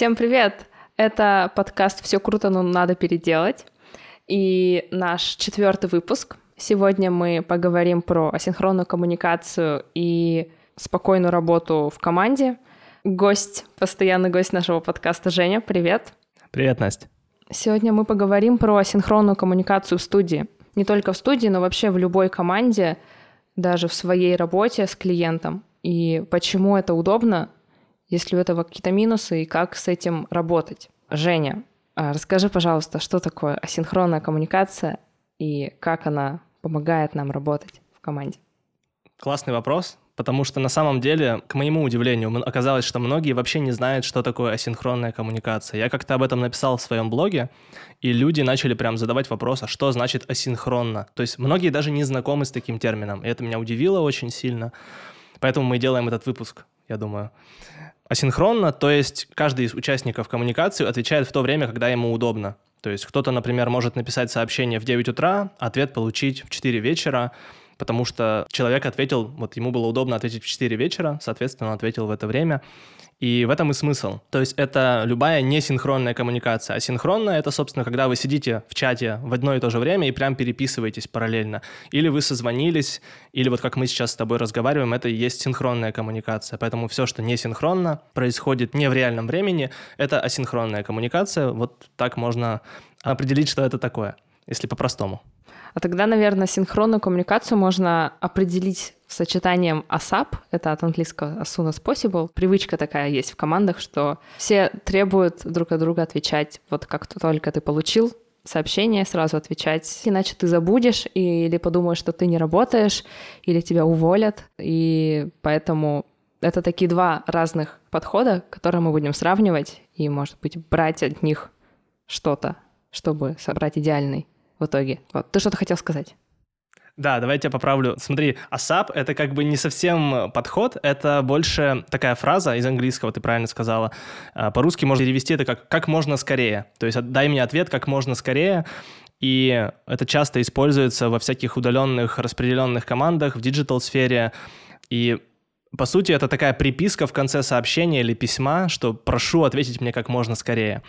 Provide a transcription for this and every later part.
Всем привет! Это подкаст «Все круто, но надо переделать». И наш четвертый выпуск. Сегодня мы поговорим про асинхронную коммуникацию и спокойную работу в команде. Гость, постоянный гость нашего подкаста Женя, привет. Привет, Настя. Сегодня мы поговорим про асинхронную коммуникацию в студии. Не только в студии, но вообще в любой команде, даже в своей работе с клиентом. И почему это удобно, есть ли у этого какие-то минусы и как с этим работать? Женя, а расскажи, пожалуйста, что такое асинхронная коммуникация и как она помогает нам работать в команде? Классный вопрос, потому что на самом деле, к моему удивлению, оказалось, что многие вообще не знают, что такое асинхронная коммуникация. Я как-то об этом написал в своем блоге, и люди начали прям задавать вопрос, а что значит асинхронно? То есть многие даже не знакомы с таким термином, и это меня удивило очень сильно. Поэтому мы делаем этот выпуск, я думаю асинхронно, то есть каждый из участников коммуникации отвечает в то время, когда ему удобно. То есть кто-то, например, может написать сообщение в 9 утра, ответ получить в 4 вечера, потому что человек ответил, вот ему было удобно ответить в 4 вечера, соответственно, он ответил в это время. И в этом и смысл. То есть это любая несинхронная коммуникация. А синхронная — это, собственно, когда вы сидите в чате в одно и то же время и прям переписываетесь параллельно. Или вы созвонились, или вот как мы сейчас с тобой разговариваем, это и есть синхронная коммуникация. Поэтому все, что не синхронно, происходит не в реальном времени, это асинхронная коммуникация. Вот так можно определить, что это такое, если по-простому. А тогда, наверное, синхронную коммуникацию можно определить сочетанием ASAP, это от английского as soon as possible. Привычка такая есть в командах, что все требуют друг от друга отвечать, вот как только ты получил сообщение, сразу отвечать, иначе ты забудешь или подумаешь, что ты не работаешь, или тебя уволят. И поэтому это такие два разных подхода, которые мы будем сравнивать и, может быть, брать от них что-то, чтобы собрать идеальный в итоге. Вот. Ты что-то хотел сказать? Да, давай я поправлю. Смотри, ASAP — это как бы не совсем подход, это больше такая фраза из английского, ты правильно сказала. А, по-русски можно перевести это как «как можно скорее». То есть дай мне ответ «как можно скорее», и это часто используется во всяких удаленных распределенных командах, в digital-сфере. И по сути, это такая приписка в конце сообщения или письма, что прошу ответить мне как можно скорее.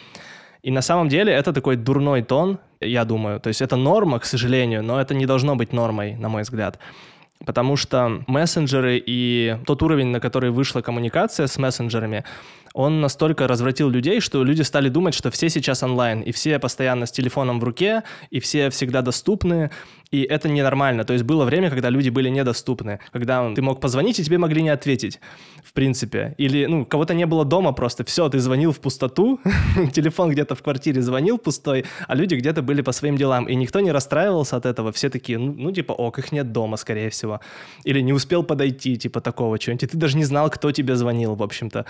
И на самом деле это такой дурной тон, я думаю. То есть это норма, к сожалению, но это не должно быть нормой, на мой взгляд. Потому что мессенджеры и тот уровень, на который вышла коммуникация с мессенджерами, он настолько развратил людей, что люди стали думать, что все сейчас онлайн, и все постоянно с телефоном в руке, и все всегда доступны, и это ненормально. То есть было время, когда люди были недоступны, когда ты мог позвонить, и тебе могли не ответить, в принципе. Или, ну, кого-то не было дома просто, все, ты звонил в пустоту, телефон где-то в квартире звонил пустой, а люди где-то были по своим делам, и никто не расстраивался от этого, все такие, ну, ну типа, ок, их нет дома, скорее всего. Или не успел подойти, типа, такого чего-нибудь, и ты даже не знал, кто тебе звонил, в общем-то.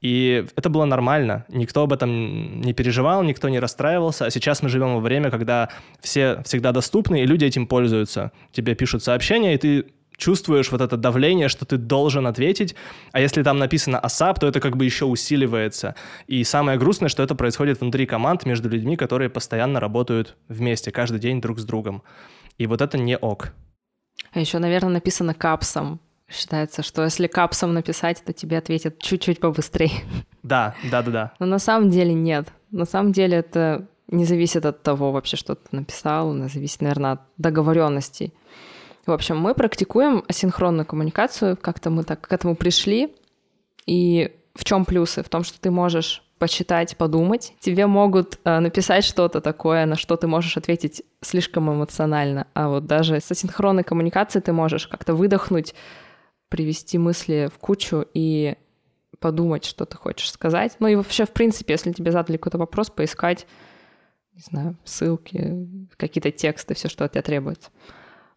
И это было нормально, никто об этом не переживал, никто не расстраивался, а сейчас мы живем во время, когда все всегда доступны, и люди этим пользуются. Тебе пишут сообщения, и ты чувствуешь вот это давление, что ты должен ответить, а если там написано ASAP, то это как бы еще усиливается. И самое грустное, что это происходит внутри команд между людьми, которые постоянно работают вместе, каждый день друг с другом. И вот это не ок. А еще, наверное, написано капсом. Считается, что если капсом написать, то тебе ответят чуть-чуть побыстрее. Да, да, да, да. Но на самом деле нет. На самом деле это не зависит от того вообще, что ты написал, это зависит, наверное, от договоренностей. В общем, мы практикуем асинхронную коммуникацию, как-то мы так к этому пришли. И в чем плюсы? В том, что ты можешь почитать, подумать. Тебе могут э, написать что-то такое, на что ты можешь ответить слишком эмоционально. А вот даже с асинхронной коммуникацией ты можешь как-то выдохнуть, привести мысли в кучу и подумать, что ты хочешь сказать. Ну и вообще, в принципе, если тебе задали какой-то вопрос, поискать не знаю, ссылки, какие-то тексты, все, что от тебя требуется.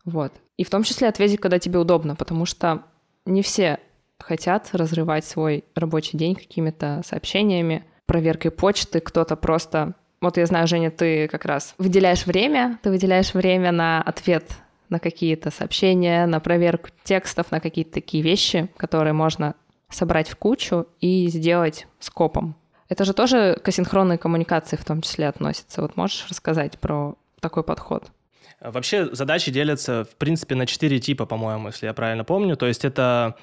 Вот. И в том числе ответить, когда тебе удобно, потому что не все хотят разрывать свой рабочий день какими-то сообщениями, проверкой почты, кто-то просто... Вот я знаю, Женя, ты как раз выделяешь время, ты выделяешь время на ответ на какие-то сообщения, на проверку текстов, на какие-то такие вещи, которые можно собрать в кучу и сделать скопом. Это же тоже к асинхронной коммуникации в том числе относится. Вот можешь рассказать про такой подход? Вообще задачи делятся, в принципе, на четыре типа, по-моему, если я правильно помню. То есть это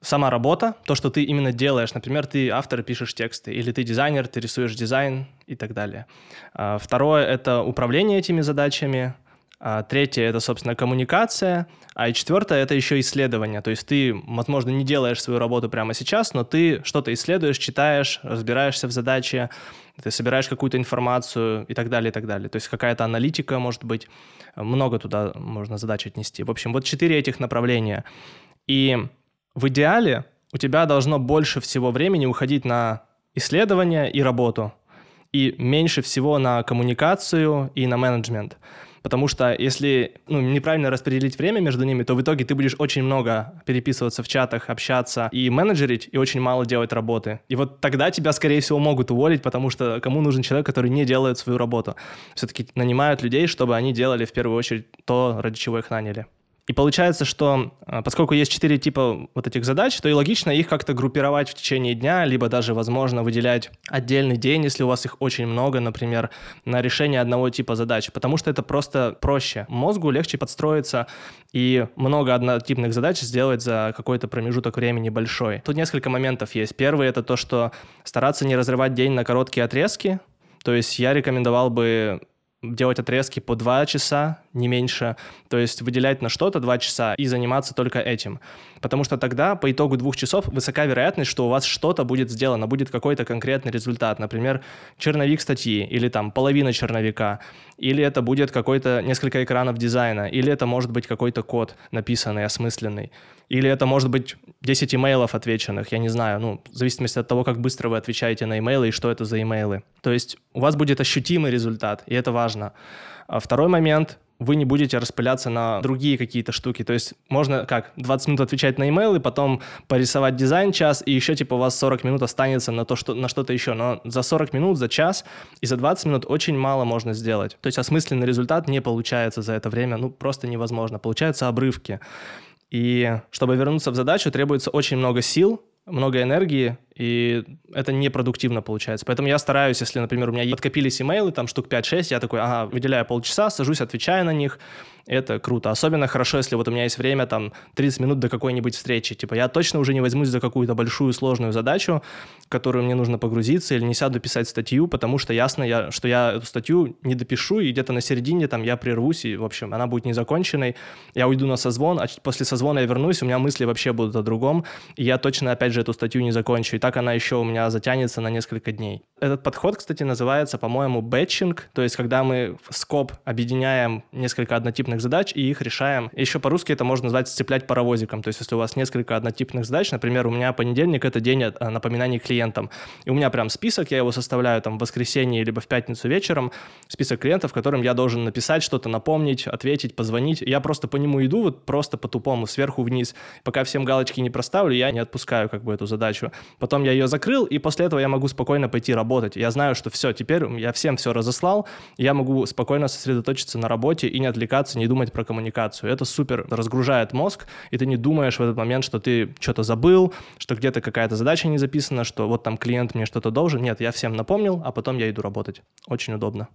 сама работа, то, что ты именно делаешь. Например, ты автор, пишешь тексты, или ты дизайнер, ты рисуешь дизайн и так далее. А, второе — это управление этими задачами. А, третье — это, собственно, коммуникация. А четвертое — это еще исследование. То есть ты, возможно, не делаешь свою работу прямо сейчас, но ты что-то исследуешь, читаешь, разбираешься в задаче, ты собираешь какую-то информацию и так далее, и так далее. То есть какая-то аналитика, может быть, много туда можно задач отнести. В общем, вот четыре этих направления. И в идеале у тебя должно больше всего времени уходить на исследование и работу, и меньше всего на коммуникацию и на менеджмент. Потому что если ну, неправильно распределить время между ними, то в итоге ты будешь очень много переписываться в чатах, общаться и менеджерить, и очень мало делать работы. И вот тогда тебя, скорее всего, могут уволить, потому что кому нужен человек, который не делает свою работу? Все-таки нанимают людей, чтобы они делали в первую очередь то, ради чего их наняли. И получается, что а, поскольку есть четыре типа вот этих задач, то и логично их как-то группировать в течение дня, либо даже, возможно, выделять отдельный день, если у вас их очень много, например, на решение одного типа задач, потому что это просто проще. Мозгу легче подстроиться и много однотипных задач сделать за какой-то промежуток времени большой. Тут несколько моментов есть. Первый — это то, что стараться не разрывать день на короткие отрезки, то есть я рекомендовал бы делать отрезки по 2 часа, не меньше, то есть выделять на что-то 2 часа и заниматься только этим. Потому что тогда по итогу двух часов высока вероятность, что у вас что-то будет сделано, будет какой-то конкретный результат, например, черновик статьи или там половина черновика, или это будет какой-то несколько экранов дизайна, или это может быть какой-то код написанный, осмысленный, или это может быть 10 имейлов отвеченных, я не знаю, ну, в зависимости от того, как быстро вы отвечаете на имейлы и что это за имейлы. То есть у вас будет ощутимый результат, и это важно. А второй момент вы не будете распыляться на другие какие-то штуки. То есть можно как 20 минут отвечать на имейлы, потом порисовать дизайн час, и еще типа у вас 40 минут останется на, то, что, на что-то еще. Но за 40 минут, за час и за 20 минут очень мало можно сделать. То есть осмысленный результат не получается за это время, ну просто невозможно. Получаются обрывки. И чтобы вернуться в задачу, требуется очень много сил, много энергии, и это непродуктивно получается. Поэтому я стараюсь, если, например, у меня подкопились имейлы, там штук 5-6, я такой, ага, выделяю полчаса, сажусь, отвечаю на них, это круто. Особенно хорошо, если вот у меня есть время, там, 30 минут до какой-нибудь встречи. Типа, я точно уже не возьмусь за какую-то большую сложную задачу, в которую мне нужно погрузиться, или не сяду писать статью, потому что ясно, я, что я эту статью не допишу, и где-то на середине там я прервусь, и, в общем, она будет незаконченной. Я уйду на созвон, а после созвона я вернусь, у меня мысли вообще будут о другом, и я точно, опять же, эту статью не закончу. И так она еще у меня затянется на несколько дней. Этот подход, кстати, называется, по-моему, бэтчинг, то есть когда мы в скоп объединяем несколько однотипных задач и их решаем. Еще по-русски это можно назвать сцеплять паровозиком, то есть если у вас несколько однотипных задач, например, у меня понедельник — это день э, напоминаний клиентам, и у меня прям список, я его составляю там в воскресенье либо в пятницу вечером, список клиентов, которым я должен написать что-то, напомнить, ответить, позвонить. Я просто по нему иду, вот просто по-тупому, сверху вниз. Пока всем галочки не проставлю, я не отпускаю как бы эту задачу. Потом я ее закрыл, и после этого я могу спокойно пойти работать. Я знаю, что все, теперь я всем все разослал, я могу спокойно сосредоточиться на работе и не отвлекаться, не думать про коммуникацию. Это супер разгружает мозг, и ты не думаешь в этот момент, что ты что-то забыл, что где-то какая-то задача не записана, что вот там клиент мне что-то должен. Нет, я всем напомнил, а потом я иду работать. Очень удобно.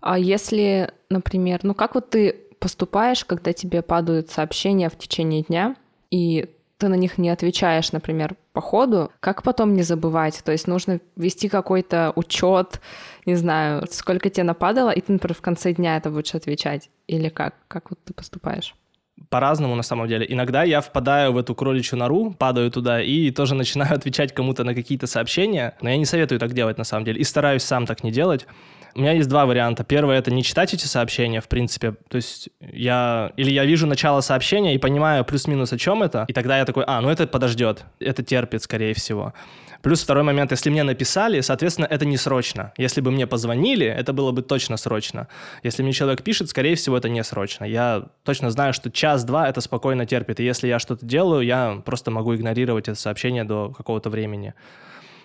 А если, например, ну как вот ты поступаешь, когда тебе падают сообщения в течение дня, и ты на них не отвечаешь, например, по ходу, как потом не забывать? То есть нужно вести какой-то учет, не знаю, сколько тебе нападало, и ты, например, в конце дня это будешь отвечать. Или как? Как вот ты поступаешь? по-разному на самом деле. Иногда я впадаю в эту кроличью нору, падаю туда и тоже начинаю отвечать кому-то на какие-то сообщения, но я не советую так делать на самом деле и стараюсь сам так не делать. У меня есть два варианта. Первый — это не читать эти сообщения, в принципе. То есть я... Или я вижу начало сообщения и понимаю плюс-минус о чем это, и тогда я такой, а, ну это подождет, это терпит, скорее всего. Плюс второй момент, если мне написали, соответственно, это не срочно. Если бы мне позвонили, это было бы точно срочно. Если мне человек пишет, скорее всего, это не срочно. Я точно знаю, что час-два это спокойно терпит. И если я что-то делаю, я просто могу игнорировать это сообщение до какого-то времени.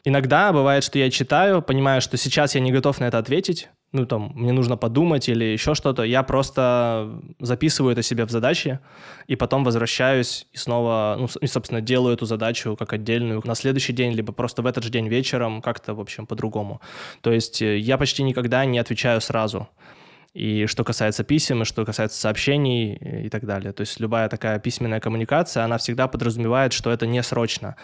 Иногда бывает, что я читаю, понимаю, что сейчас я не готов на это ответить, ну, там, мне нужно подумать или еще что-то, я просто записываю это себе в задачи, и потом возвращаюсь и снова, ну, и, собственно, делаю эту задачу как отдельную на следующий день, либо просто в этот же день вечером, как-то, в общем, по-другому. То есть э, я почти никогда не отвечаю сразу. И что касается писем, и что касается сообщений и так далее. То есть любая такая письменная коммуникация, она всегда подразумевает, что это не срочно.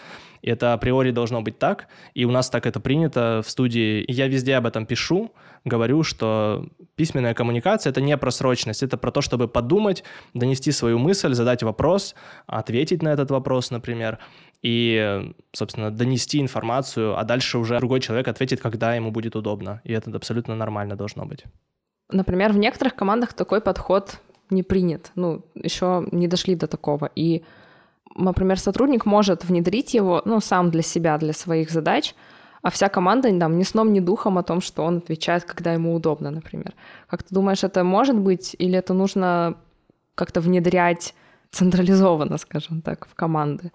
И это априори должно быть так, и у нас так это принято в студии. И я везде об этом пишу, говорю, что письменная коммуникация — это не про срочность, это про то, чтобы подумать, донести свою мысль, задать вопрос, ответить на этот вопрос, например, и, собственно, донести информацию, а дальше уже другой человек ответит, когда ему будет удобно. И это абсолютно нормально должно быть. Например, в некоторых командах такой подход не принят. Ну, еще не дошли до такого. И, например, сотрудник может внедрить его, ну, сам для себя, для своих задач, а вся команда там ни сном, ни духом о том, что он отвечает, когда ему удобно, например. Как ты думаешь, это может быть или это нужно как-то внедрять централизованно, скажем так, в команды?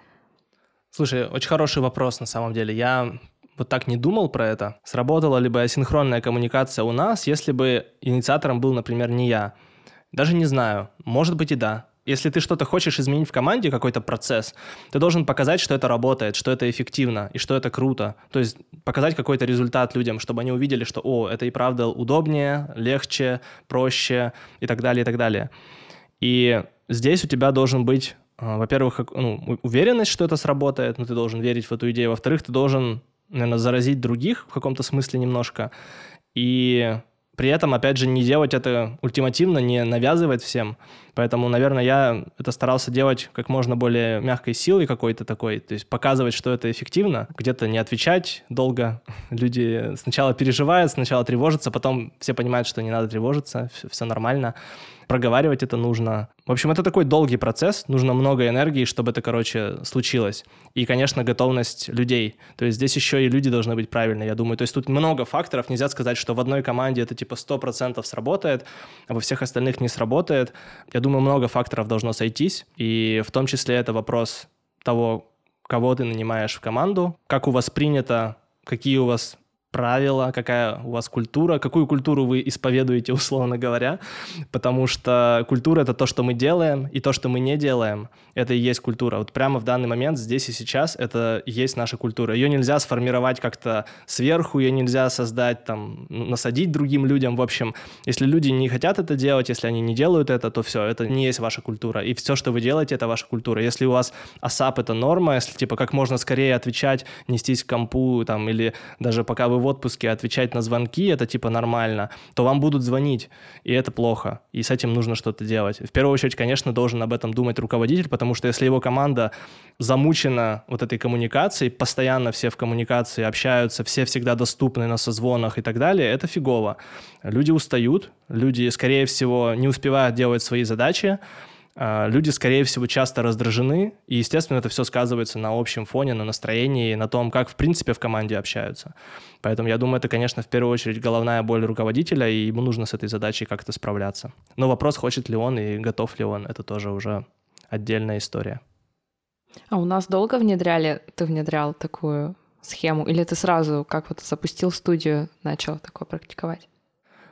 Слушай, очень хороший вопрос на самом деле. Я вот так не думал про это, сработала ли бы асинхронная коммуникация у нас, если бы инициатором был, например, не я. Даже не знаю. Может быть и да. Если ты что-то хочешь изменить в команде, какой-то процесс, ты должен показать, что это работает, что это эффективно и что это круто. То есть показать какой-то результат людям, чтобы они увидели, что, о, это и правда удобнее, легче, проще и так далее, и так далее. И здесь у тебя должен быть, а, во-первых, ну, уверенность, что это сработает, но ты должен верить в эту идею. Во-вторых, ты должен наверное, заразить других в каком-то смысле немножко. И при этом, опять же, не делать это ультимативно, не навязывать всем. Поэтому, наверное, я это старался делать как можно более мягкой силой какой-то такой, то есть показывать, что это эффективно, где-то не отвечать долго. Люди сначала переживают, сначала тревожатся, потом все понимают, что не надо тревожиться, все, нормально проговаривать это нужно. В общем, это такой долгий процесс, нужно много энергии, чтобы это, короче, случилось. И, конечно, готовность людей. То есть здесь еще и люди должны быть правильные, я думаю. То есть тут много факторов, нельзя сказать, что в одной команде это типа 100% сработает, а во всех остальных не сработает. Я думаю, много факторов должно сойтись, и в том числе это вопрос того, кого ты нанимаешь в команду, как у вас принято, какие у вас правила, какая у вас культура, какую культуру вы исповедуете, условно говоря, потому что культура — это то, что мы делаем, и то, что мы не делаем, это и есть культура. Вот прямо в данный момент, здесь и сейчас, это и есть наша культура. Ее нельзя сформировать как-то сверху, ее нельзя создать, там, насадить другим людям. В общем, если люди не хотят это делать, если они не делают это, то все, это не есть ваша культура. И все, что вы делаете, это ваша культура. Если у вас ASAP — это норма, если, типа, как можно скорее отвечать, нестись к компу, там, или даже пока вы в отпуске отвечать на звонки, это типа нормально, то вам будут звонить, и это плохо, и с этим нужно что-то делать. В первую очередь, конечно, должен об этом думать руководитель, потому что если его команда замучена вот этой коммуникацией, постоянно все в коммуникации общаются, все всегда доступны на созвонах и так далее, это фигово. Люди устают, люди, скорее всего, не успевают делать свои задачи, люди, скорее всего, часто раздражены, и, естественно, это все сказывается на общем фоне, на настроении, на том, как, в принципе, в команде общаются. Поэтому я думаю, это, конечно, в первую очередь головная боль руководителя, и ему нужно с этой задачей как-то справляться. Но вопрос, хочет ли он и готов ли он, это тоже уже отдельная история. А у нас долго внедряли, ты внедрял такую схему, или ты сразу, как вот запустил студию, начал такое практиковать?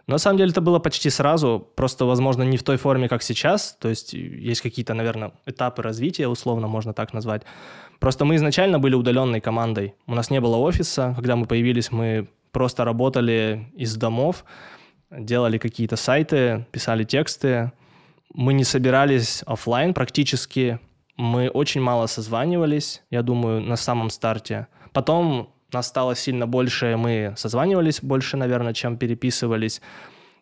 На самом деле это было почти сразу, просто, возможно, не в той форме, как сейчас. То есть есть какие-то, наверное, этапы развития, условно можно так назвать. Просто мы изначально были удаленной командой. У нас не было офиса. Когда мы появились, мы просто работали из домов, делали какие-то сайты, писали тексты. Мы не собирались офлайн практически. Мы очень мало созванивались, я думаю, на самом старте. Потом нас стало сильно больше, мы созванивались больше, наверное, чем переписывались.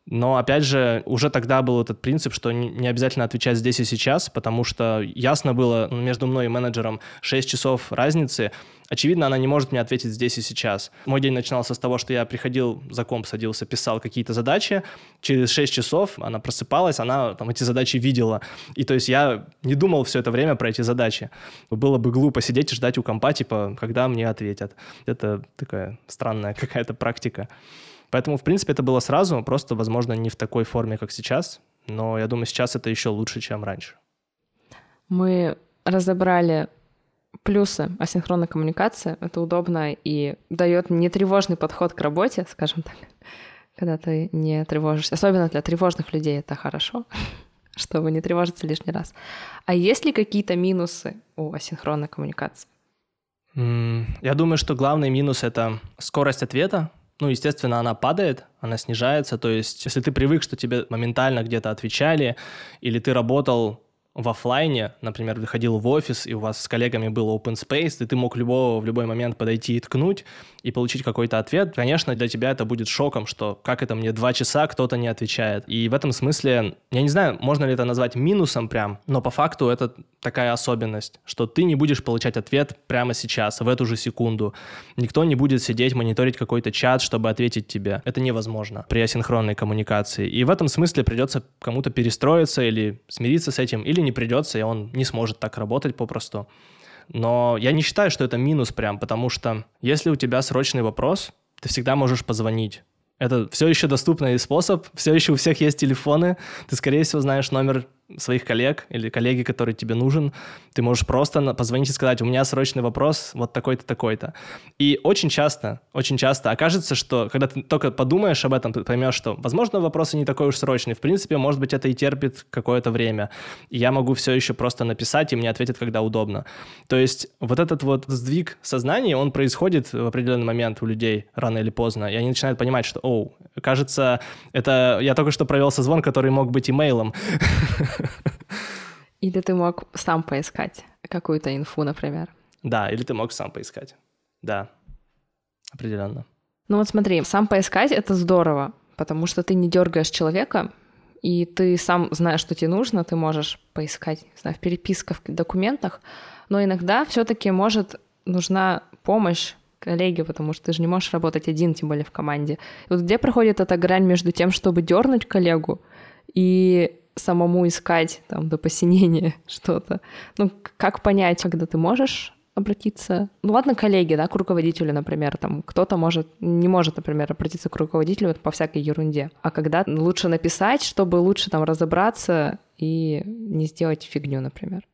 Но, опять же, уже тогда был этот принцип, что не обязательно отвечать здесь и сейчас, потому что ясно было между мной и менеджером 6 часов разницы. Очевидно, она не может мне ответить здесь и сейчас. Мой день начинался с того, что я приходил, за комп садился, писал какие-то задачи. Через 6 часов она просыпалась, она там эти задачи видела. И то есть я не думал все это время про эти задачи. Было бы глупо сидеть и ждать у компа, типа, когда мне ответят. Это такая странная какая-то практика. Поэтому, в принципе, это было сразу, просто, возможно, не в такой форме, как сейчас, но я думаю, сейчас это еще лучше, чем раньше. Мы разобрали плюсы асинхронной коммуникации. Это удобно и дает нетревожный подход к работе, скажем так, когда ты не тревожишься. Особенно для тревожных людей это хорошо, чтобы не тревожиться лишний раз. А есть ли какие-то минусы у асинхронной коммуникации? Я думаю, что главный минус — это скорость ответа, ну, естественно, она падает, она снижается. То есть, если ты привык, что тебе моментально где-то отвечали, или ты работал в офлайне, например, выходил в офис, и у вас с коллегами был open space, и ты мог любого в любой момент подойти и ткнуть, и получить какой-то ответ, конечно, для тебя это будет шоком, что как это мне два часа кто-то не отвечает. И в этом смысле, я не знаю, можно ли это назвать минусом прям, но по факту это такая особенность, что ты не будешь получать ответ прямо сейчас, в эту же секунду. Никто не будет сидеть, мониторить какой-то чат, чтобы ответить тебе. Это невозможно при асинхронной коммуникации. И в этом смысле придется кому-то перестроиться или смириться с этим, или не придется, и он не сможет так работать попросту. Но я не считаю, что это минус прям, потому что если у тебя срочный вопрос, ты всегда можешь позвонить. Это все еще доступный способ, все еще у всех есть телефоны, ты, скорее всего, знаешь номер своих коллег или коллеги, который тебе нужен, ты можешь просто позвонить и сказать, у меня срочный вопрос, вот такой-то, такой-то. И очень часто, очень часто окажется, что когда ты только подумаешь об этом, ты поймешь, что, возможно, вопросы не такой уж срочный. В принципе, может быть, это и терпит какое-то время. И я могу все еще просто написать, и мне ответят, когда удобно. То есть вот этот вот сдвиг сознания, он происходит в определенный момент у людей рано или поздно, и они начинают понимать, что, оу, кажется, это я только что провел созвон, который мог быть имейлом. Или ты мог сам поискать какую-то инфу, например. Да, или ты мог сам поискать. Да, определенно. Ну вот смотри, сам поискать — это здорово, потому что ты не дергаешь человека, и ты сам знаешь, что тебе нужно, ты можешь поискать, не знаю, в переписках, в документах, но иногда все таки может нужна помощь коллеги, потому что ты же не можешь работать один, тем более в команде. И вот где проходит эта грань между тем, чтобы дернуть коллегу и самому искать там до посинения что-то. Ну, как понять, когда ты можешь обратиться. Ну ладно, коллеги, да, к руководителю, например, там кто-то может, не может, например, обратиться к руководителю по всякой ерунде. А когда лучше написать, чтобы лучше там разобраться и не сделать фигню, например.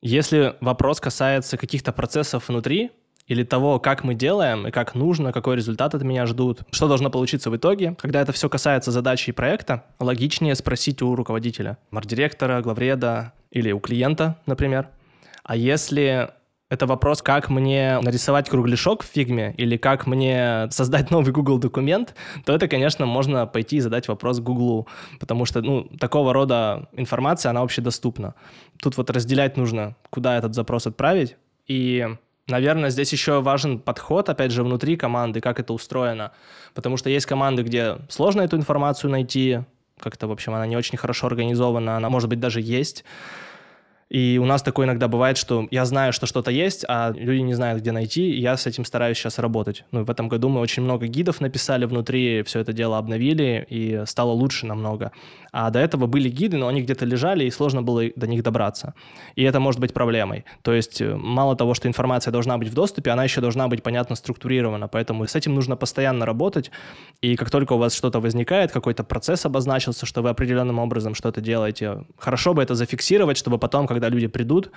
Если вопрос касается каких-то процессов внутри, или того, как мы делаем и как нужно, какой результат от меня ждут, что должно получиться в итоге. Когда это все касается задачи и проекта, логичнее спросить у руководителя, мардиректора, главреда или у клиента, например. А если это вопрос, как мне нарисовать кругляшок в фигме или как мне создать новый Google документ, то это, конечно, можно пойти и задать вопрос Google, потому что, ну, такого рода информация, она общедоступна. Тут вот разделять нужно, куда этот запрос отправить, и Наверное, здесь еще важен подход, опять же, внутри команды, как это устроено. Потому что есть команды, где сложно эту информацию найти, как-то, в общем, она не очень хорошо организована, она, может быть, даже есть. И у нас такое иногда бывает, что я знаю, что что-то есть, а люди не знают, где найти, и я с этим стараюсь сейчас работать. Ну, в этом году мы очень много гидов написали внутри, все это дело обновили, и стало лучше намного. А до этого были гиды, но они где-то лежали, и сложно было до них добраться. И это может быть проблемой. То есть э, мало того, что информация должна быть в доступе, она еще должна быть понятно структурирована, поэтому с этим нужно постоянно работать, и как только у вас что-то возникает, какой-то процесс обозначился, что вы определенным образом что-то делаете, хорошо бы это зафиксировать, чтобы потом, когда когда люди придут,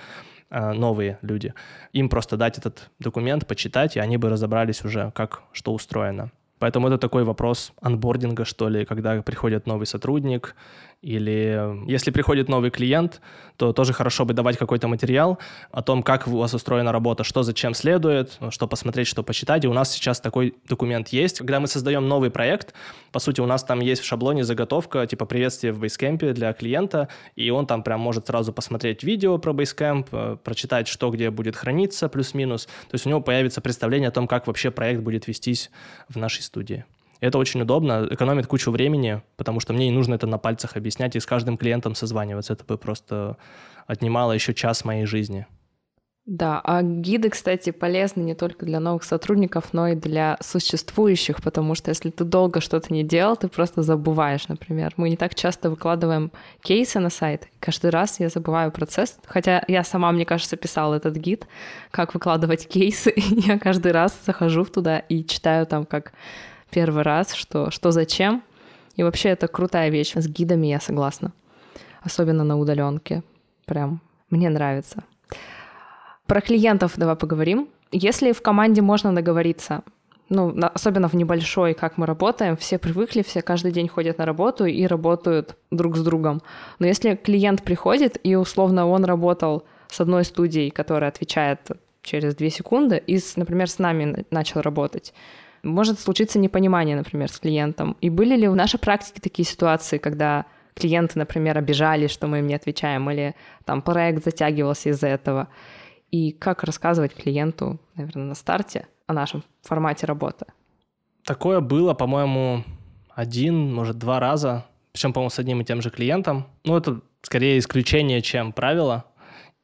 э, новые люди, им просто дать этот документ, почитать, и они бы разобрались уже, как что устроено. Поэтому это такой вопрос анбординга, что ли, когда приходит новый сотрудник, или если приходит новый клиент, то тоже хорошо бы давать какой-то материал о том, как у вас устроена работа, что зачем следует, что посмотреть, что почитать. И у нас сейчас такой документ есть. Когда мы создаем новый проект, по сути, у нас там есть в шаблоне заготовка, типа приветствие в Basecamp для клиента, и он там прям может сразу посмотреть видео про Basecamp, э, прочитать, что где будет храниться, плюс-минус. То есть у него появится представление о том, как вообще проект будет вестись в нашей студии. Это очень удобно, экономит кучу времени, потому что мне не нужно это на пальцах объяснять и с каждым клиентом созваниваться. Это бы просто отнимало еще час моей жизни. Да, а гиды, кстати, полезны не только для новых сотрудников, но и для существующих, потому что если ты долго что-то не делал, ты просто забываешь, например. Мы не так часто выкладываем кейсы на сайт. Каждый раз я забываю процесс, хотя я сама, мне кажется, писала этот гид, как выкладывать кейсы. я каждый раз захожу туда и читаю там, как первый раз, что, что зачем. И вообще это крутая вещь. С гидами я согласна. Особенно на удаленке. Прям мне нравится. Про клиентов давай поговорим. Если в команде можно договориться, ну, особенно в небольшой, как мы работаем, все привыкли, все каждый день ходят на работу и работают друг с другом. Но если клиент приходит, и условно он работал с одной студией, которая отвечает через две секунды, и, например, с нами начал работать, Может случиться непонимание, например, с клиентом. И были ли в нашей практике такие ситуации, когда клиенты, например, обижались, что мы им не отвечаем, или там проект затягивался из-за этого? И как рассказывать клиенту, наверное, на старте о нашем формате работы? Такое было, по-моему, один, может, два раза. Причем, по-моему, с одним и тем же клиентом. Ну, это скорее исключение, чем правило.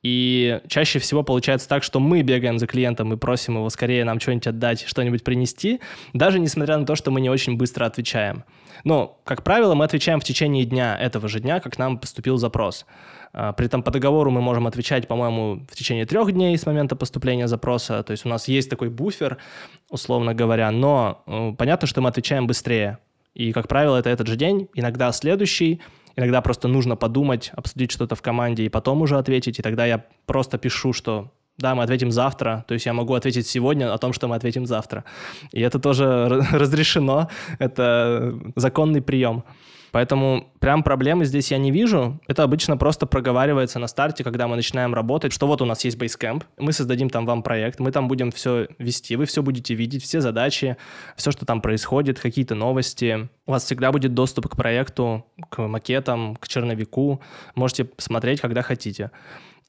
И чаще всего получается так, что мы бегаем за клиентом и просим его скорее нам что-нибудь отдать, что-нибудь принести, даже несмотря на то, что мы не очень быстро отвечаем. Но, как правило, мы отвечаем в течение дня, этого же дня, как нам поступил запрос. А, при этом по договору мы можем отвечать, по-моему, в течение трех дней с момента поступления запроса. То есть у нас есть такой буфер, условно говоря, но э, понятно, что мы отвечаем быстрее. И, как правило, это этот же день, иногда следующий, Иногда просто нужно подумать, обсудить что-то в команде и потом уже ответить. И тогда я просто пишу, что да, мы ответим завтра, то есть я могу ответить сегодня о том, что мы ответим завтра. И это тоже разрешено, это законный прием. Поэтому прям проблемы здесь я не вижу. Это обычно просто проговаривается на старте, когда мы начинаем работать, что вот у нас есть Basecamp, мы создадим там вам проект, мы там будем все вести, вы все будете видеть, все задачи, все, что там происходит, какие-то новости. У вас всегда будет доступ к проекту, к макетам, к черновику. Можете смотреть, когда хотите.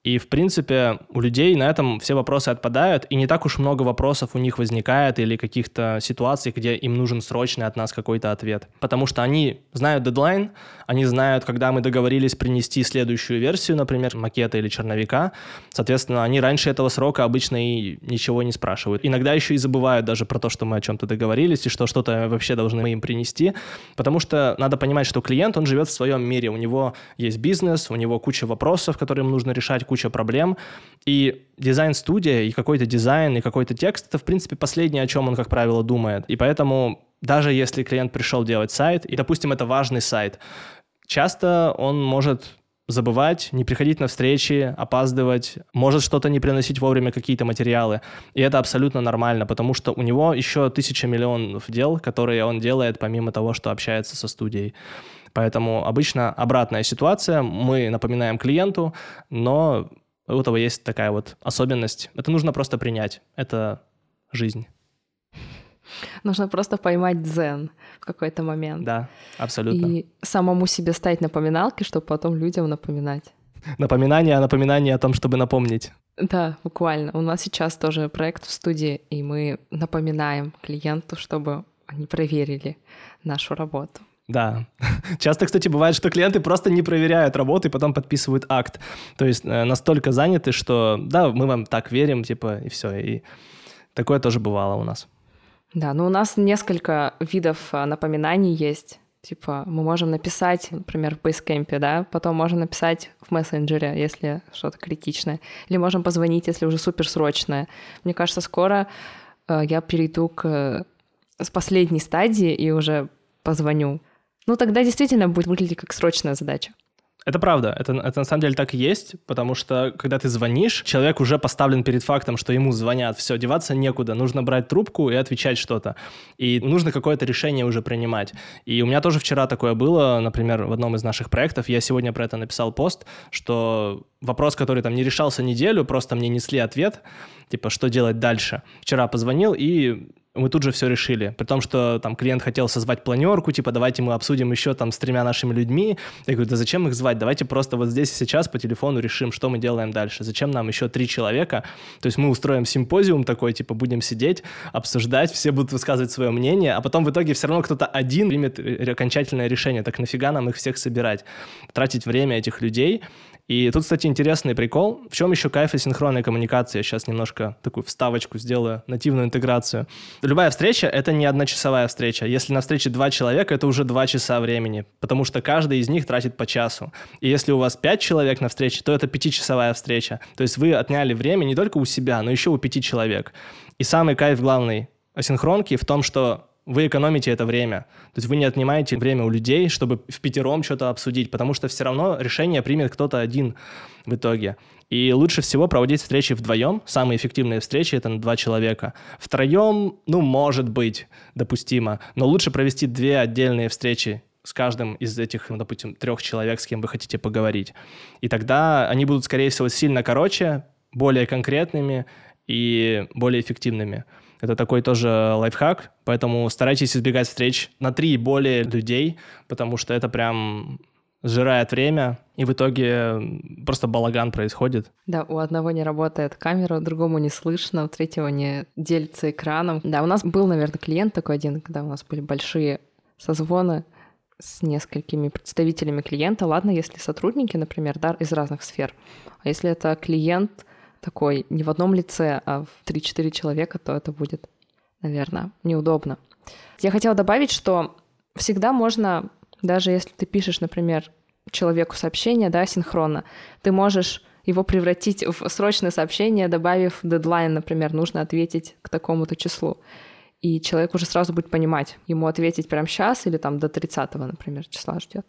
И, в принципе, у людей на этом все вопросы отпадают, и не так уж много вопросов у них возникает или каких-то ситуаций, где им нужен срочный от нас какой-то ответ. Потому что они знают дедлайн, они знают, когда мы договорились принести следующую версию, например, макета или черновика. Соответственно, они раньше этого срока обычно и ничего не спрашивают. Иногда еще и забывают даже про то, что мы о чем-то договорились, и что что-то вообще должны мы им принести. Потому что надо понимать, что клиент, он живет в своем мире, у него есть бизнес, у него куча вопросов, которые ему нужно решать, куча проблем. И дизайн-студия, и какой-то дизайн, и какой-то текст — это, в принципе, последнее, о чем он, как правило, думает. И поэтому даже если клиент пришел делать сайт, и, допустим, это важный сайт, часто он может забывать, не приходить на встречи, опаздывать, может что-то не приносить вовремя какие-то материалы. И это абсолютно нормально, потому что у него еще тысяча миллионов дел, которые он делает помимо того, что общается со студией. Поэтому обычно обратная ситуация. Мы напоминаем клиенту, но у этого есть такая вот особенность. Это нужно просто принять. Это жизнь. Нужно просто поймать дзен в какой-то момент. Да, абсолютно. И самому себе стать напоминалкой, чтобы потом людям напоминать. Напоминание о напоминании о том, чтобы напомнить. Да, буквально. У нас сейчас тоже проект в студии, и мы напоминаем клиенту, чтобы они проверили нашу работу. Да. Часто, кстати, бывает, что клиенты просто не проверяют работу и потом подписывают акт. То есть э, настолько заняты, что да, мы вам так верим, типа, и все. И такое тоже бывало у нас. Да, ну у нас несколько видов э, напоминаний есть. Типа мы можем написать, например, в Basecamp, да, потом можем написать в мессенджере, если что-то критичное, или можем позвонить, если уже суперсрочное. Мне кажется, скоро э, я перейду к э, с последней стадии и уже позвоню. Ну, тогда действительно будет выглядеть как срочная задача. Это правда, это, это на самом деле так и есть, потому что когда ты звонишь, человек уже поставлен перед фактом, что ему звонят, все, деваться некуда, нужно брать трубку и отвечать что-то. И нужно какое-то решение уже принимать. И у меня тоже вчера такое было, например, в одном из наших проектов, я сегодня про это написал пост, что вопрос, который там не решался неделю, просто мне несли ответ, типа, что делать дальше. Вчера позвонил и мы тут же все решили. При том, что там клиент хотел созвать планерку, типа, давайте мы обсудим еще там с тремя нашими людьми. Я говорю, да зачем их звать? Давайте просто вот здесь и сейчас по телефону решим, что мы делаем дальше. Зачем нам еще три человека? То есть мы устроим симпозиум такой, типа, будем сидеть, обсуждать, все будут высказывать свое мнение, а потом в итоге все равно кто-то один примет окончательное решение. Так нафига нам их всех собирать? Тратить время этих людей — и тут, кстати, интересный прикол. В чем еще кайф синхронной коммуникации? Я сейчас немножко такую вставочку сделаю, нативную интеграцию. Любая встреча — это не одночасовая встреча. Если на встрече два человека, это уже два часа времени, потому что каждый из них тратит по часу. И если у вас пять человек на встрече, то это пятичасовая встреча. То есть вы отняли время не только у себя, но еще у пяти человек. И самый кайф главный асинхронки в том, что вы экономите это время. То есть вы не отнимаете время у людей, чтобы в пятером что-то обсудить, потому что все равно решение примет кто-то один в итоге. И лучше всего проводить встречи вдвоем. Самые эффективные встречи — это на два человека. Втроем, ну, может быть, допустимо. Но лучше провести две отдельные встречи с каждым из этих, ну, допустим, трех человек, с кем вы хотите поговорить. И тогда они будут, скорее всего, сильно короче, более конкретными и более эффективными. Это такой тоже лайфхак, поэтому старайтесь избегать встреч на три и более людей, потому что это прям сжирает время, и в итоге просто балаган происходит. Да, у одного не работает камера, другому не слышно, у третьего не делится экраном. Да, у нас был, наверное, клиент такой один, когда у нас были большие созвоны с несколькими представителями клиента. Ладно, если сотрудники, например, да, из разных сфер. А если это клиент такой не в одном лице, а в 3-4 человека, то это будет, наверное, неудобно. Я хотела добавить, что всегда можно даже если ты пишешь, например, человеку сообщение, да, синхронно, ты можешь его превратить в срочное сообщение, добавив дедлайн, например, нужно ответить к такому-то числу. И человек уже сразу будет понимать, ему ответить прямо сейчас или там до 30 например, числа ждет.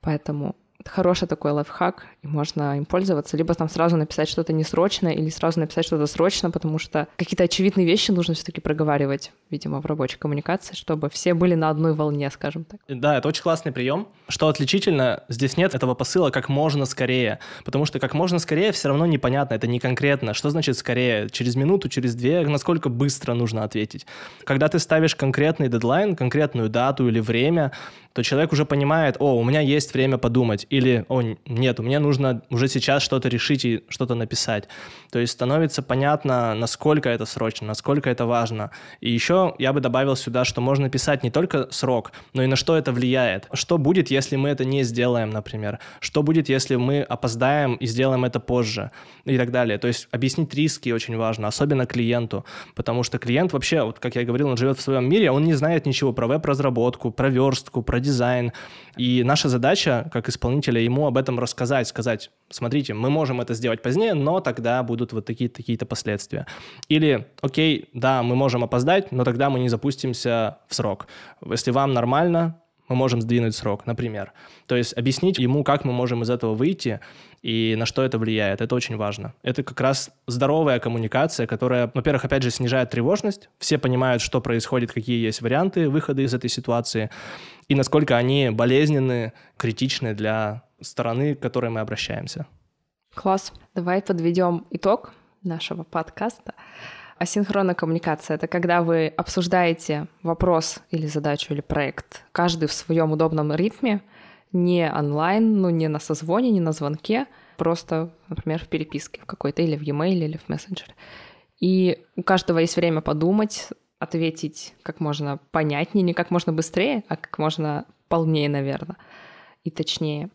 Поэтому хороший такой лайфхак, и можно им пользоваться. Либо там сразу написать что-то несрочное, или сразу написать что-то срочно, потому что какие-то очевидные вещи нужно все-таки проговаривать, видимо, в рабочей коммуникации, чтобы все были на одной волне, скажем так. Да, это очень классный прием. Что отличительно, здесь нет этого посыла как можно скорее, потому что как можно скорее все равно непонятно, это не конкретно. Что значит скорее? Через минуту, через две, насколько быстро нужно ответить? Когда ты ставишь конкретный дедлайн, конкретную дату или время, то человек уже понимает, о, у меня есть время подумать, или, о, нет, мне нужно уже сейчас что-то решить и что-то написать. То есть становится понятно, насколько это срочно, насколько это важно. И еще я бы добавил сюда, что можно писать не только срок, но и на что это влияет. Что будет, если мы это не сделаем, например? Что будет, если мы опоздаем и сделаем это позже? И так далее. То есть объяснить риски очень важно, особенно клиенту, потому что клиент вообще, вот как я говорил, он живет в своем мире, он не знает ничего про веб-разработку, про верстку, про дизайн. И наша задача, как исполнителя, ему об этом рассказать, сказать, смотрите, мы можем это сделать позднее, но тогда будут вот такие такие-то последствия. Или, окей, да, мы можем опоздать, но тогда мы не запустимся в срок. Если вам нормально, мы можем сдвинуть срок, например. То есть объяснить ему, как мы можем из этого выйти и на что это влияет. Это очень важно. Это как раз здоровая коммуникация, которая, во-первых, опять же, снижает тревожность. Все понимают, что происходит, какие есть варианты выхода из этой ситуации и насколько они болезненны, критичны для стороны, к которой мы обращаемся. Класс. Давай подведем итог нашего подкаста. Асинхронная коммуникация — это когда вы обсуждаете вопрос или задачу или проект, каждый в своем удобном ритме, не онлайн, ну не на созвоне, не на звонке, просто, например, в переписке в какой-то или в e-mail, или в мессенджере. И у каждого есть время подумать, ответить как можно понятнее, не как можно быстрее, а как можно полнее, наверное, и точнее.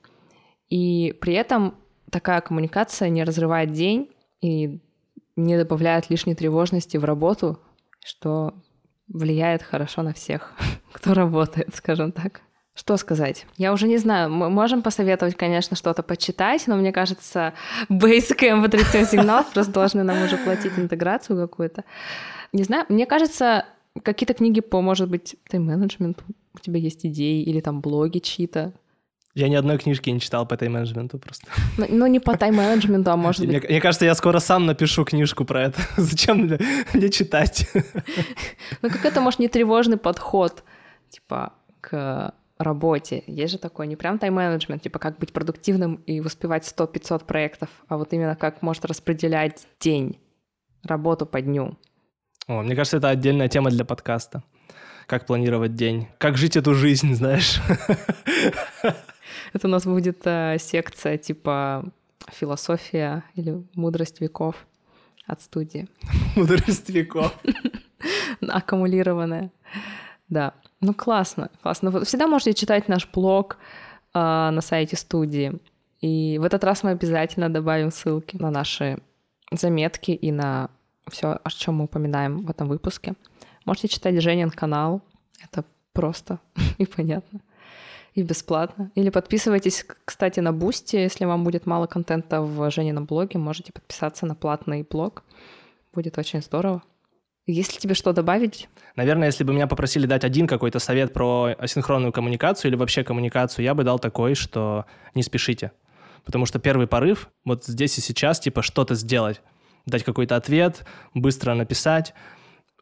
И при этом такая коммуникация не разрывает день и не добавляет лишней тревожности в работу, что влияет хорошо на всех, кто работает, скажем так. Что сказать? Я уже не знаю. Мы можем посоветовать, конечно, что-то почитать, но мне кажется, Basic MP37 сигнал просто должны нам уже платить интеграцию какую-то. Не знаю, мне кажется, какие-то книги по, может быть, тайм-менеджменту. У тебя есть идеи или там блоги чьи-то. Я ни одной книжки не читал по тайм-менеджменту просто. Ну, ну не по тайм-менеджменту, а может быть... Мне, мне кажется, я скоро сам напишу книжку про это. Зачем мне, мне читать? Ну какой-то, может, не тревожный подход, типа, к работе. Есть же такой не прям тайм-менеджмент, типа как быть продуктивным и успевать 100-500 проектов, а вот именно как может распределять день, работу по дню. О, мне кажется, это отдельная тема для подкаста. Как планировать день, как жить эту жизнь, знаешь. Это у нас будет э, секция типа философия или мудрость веков от студии. Мудрость веков. Аккумулированная. Да. Ну, классно, классно. Вы всегда можете читать наш блог э, на сайте студии. И в этот раз мы обязательно добавим ссылки на наши заметки и на все, о чем мы упоминаем в этом выпуске. Можете читать Женин канал. Это просто и понятно. И бесплатно. Или подписывайтесь, кстати, на Boosty. Если вам будет мало контента в Женином блоге, можете подписаться на платный блог. Будет очень здорово. Есть ли тебе что добавить? Наверное, если бы меня попросили дать один какой-то совет про асинхронную коммуникацию или вообще коммуникацию, я бы дал такой, что не спешите. Потому что первый порыв вот здесь и сейчас, типа, что-то сделать. Дать какой-то ответ, быстро написать.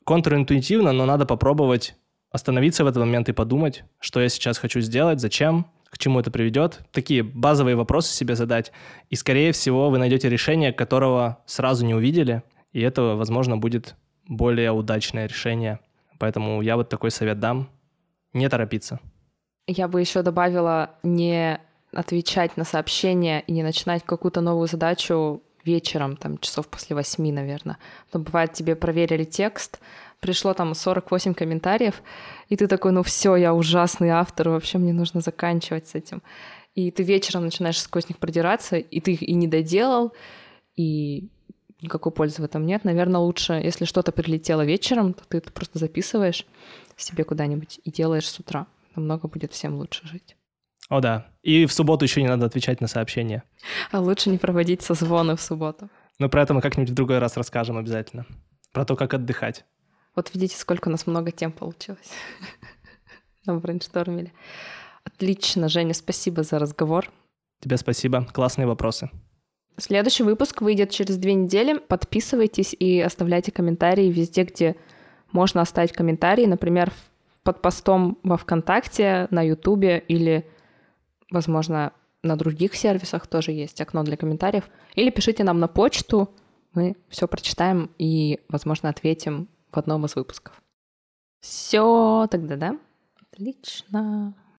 Контринтуитивно, но надо попробовать остановиться в этот момент и подумать, что я сейчас хочу сделать, зачем, к чему это приведет. Такие базовые вопросы себе задать. И, скорее всего, вы найдете решение, которого сразу не увидели, и это, возможно, будет более удачное решение. Поэтому я вот такой совет дам. Не торопиться. Я бы еще добавила не отвечать на сообщения и не начинать какую-то новую задачу вечером, там, часов после восьми, наверное. Но бывает, тебе проверили текст, пришло там 48 комментариев, и ты такой, ну все, я ужасный автор, вообще мне нужно заканчивать с этим. И ты вечером начинаешь сквозь них продираться, и ты их и не доделал, и никакой пользы в этом нет. Наверное, лучше, если что-то прилетело вечером, то ты это просто записываешь себе куда-нибудь и делаешь с утра. Намного будет всем лучше жить. О, да. И в субботу еще не надо отвечать на сообщения. А лучше не проводить созвоны в субботу. Но про это мы как-нибудь в другой раз расскажем обязательно. Про то, как отдыхать. Вот видите, сколько у нас много тем получилось. Нам брейнштормили. Отлично, Женя, спасибо за разговор. Тебе спасибо. Классные вопросы. Следующий выпуск выйдет через две недели. Подписывайтесь и оставляйте комментарии везде, где можно оставить комментарии. Например, под постом во ВКонтакте, на Ютубе или возможно, на других сервисах тоже есть окно для комментариев. Или пишите нам на почту, мы все прочитаем и, возможно, ответим в одном из выпусков. Все, тогда да. Отлично.